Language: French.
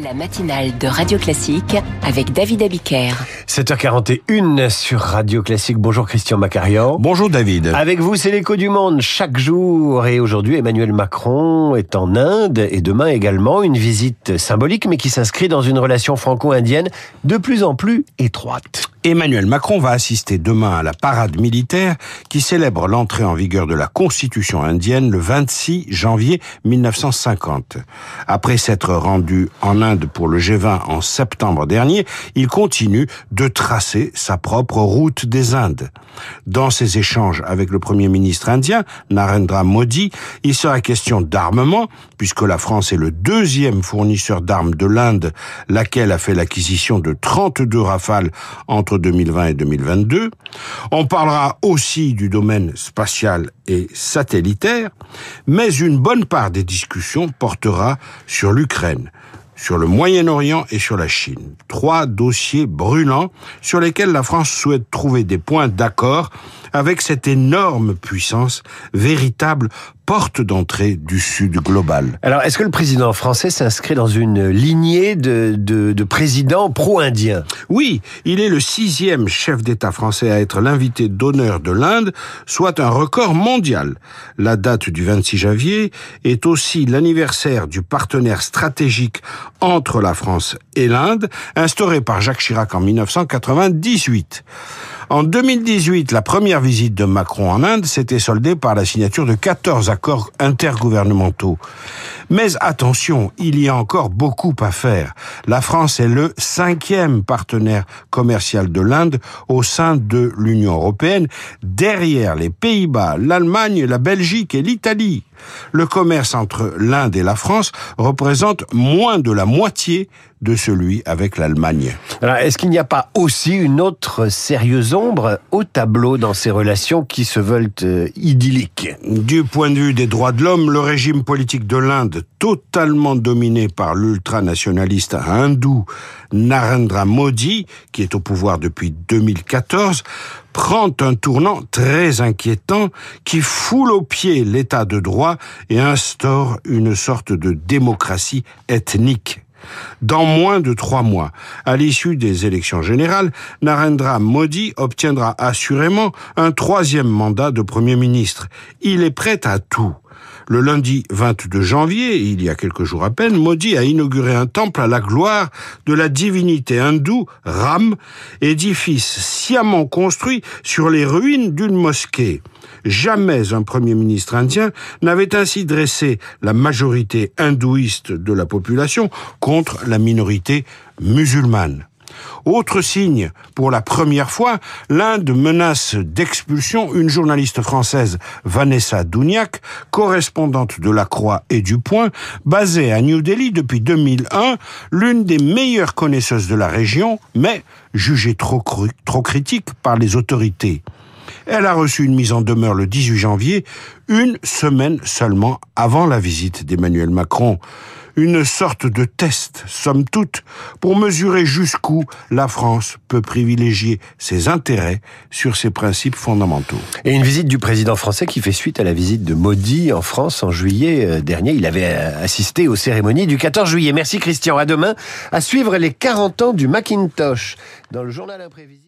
La matinale de Radio Classique avec David Abiker. 7h41 sur Radio Classique. Bonjour Christian Macarian. Bonjour David. Avec vous, c'est l'écho du monde chaque jour. Et aujourd'hui, Emmanuel Macron est en Inde et demain également une visite symbolique mais qui s'inscrit dans une relation franco-indienne de plus en plus étroite. Emmanuel Macron va assister demain à la parade militaire qui célèbre l'entrée en vigueur de la Constitution indienne le 26 janvier 1950. Après s'être rendu en Inde pour le G20 en septembre dernier, il continue de tracer sa propre route des Indes. Dans ses échanges avec le Premier ministre indien, Narendra Modi, il sera question d'armement, puisque la France est le deuxième fournisseur d'armes de l'Inde, laquelle a fait l'acquisition de 32 rafales 2020 et 2022. On parlera aussi du domaine spatial et satellitaire, mais une bonne part des discussions portera sur l'Ukraine sur le Moyen-Orient et sur la Chine. Trois dossiers brûlants sur lesquels la France souhaite trouver des points d'accord avec cette énorme puissance, véritable porte d'entrée du Sud global. Alors, est-ce que le président français s'inscrit dans une lignée de, de, de présidents pro-indiens? Oui, il est le sixième chef d'État français à être l'invité d'honneur de l'Inde, soit un record mondial. La date du 26 janvier est aussi l'anniversaire du partenaire stratégique entre la France et l'Inde, instauré par Jacques Chirac en 1998. En 2018, la première visite de Macron en Inde s'était soldée par la signature de 14 accords intergouvernementaux. Mais attention, il y a encore beaucoup à faire. La France est le cinquième partenaire commercial de l'Inde au sein de l'Union européenne, derrière les Pays-Bas, l'Allemagne, la Belgique et l'Italie. Le commerce entre l'Inde et la France représente moins de la moitié de celui avec l'Allemagne. Est-ce qu'il n'y a pas aussi une autre sérieuse ombre au tableau dans ces relations qui se veulent euh, idylliques? Du point de vue des droits de l'homme, le régime politique de l'Inde, totalement dominé par l'ultranationaliste hindou Narendra Modi, qui est au pouvoir depuis 2014, prend un tournant très inquiétant qui foule aux pieds l'état de droit et instaure une sorte de démocratie ethnique. Dans moins de trois mois, à l'issue des élections générales, Narendra Modi obtiendra assurément un troisième mandat de Premier ministre. Il est prêt à tout. Le lundi 22 janvier, il y a quelques jours à peine, Modi a inauguré un temple à la gloire de la divinité hindoue Ram, édifice sciemment construit sur les ruines d'une mosquée. Jamais un premier ministre indien n'avait ainsi dressé la majorité hindouiste de la population contre la minorité musulmane. Autre signe, pour la première fois, l'Inde menace d'expulsion une journaliste française, Vanessa Douniac, correspondante de La Croix et du Point, basée à New Delhi depuis 2001, l'une des meilleures connaisseuses de la région, mais jugée trop, trop critique par les autorités. Elle a reçu une mise en demeure le 18 janvier, une semaine seulement avant la visite d'Emmanuel Macron. Une sorte de test, somme toute, pour mesurer jusqu'où la France peut privilégier ses intérêts sur ses principes fondamentaux. Et une visite du président français qui fait suite à la visite de Modi en France en juillet euh, dernier. Il avait euh, assisté aux cérémonies du 14 juillet. Merci Christian. À demain. À suivre les 40 ans du Macintosh dans le journal imprévisible.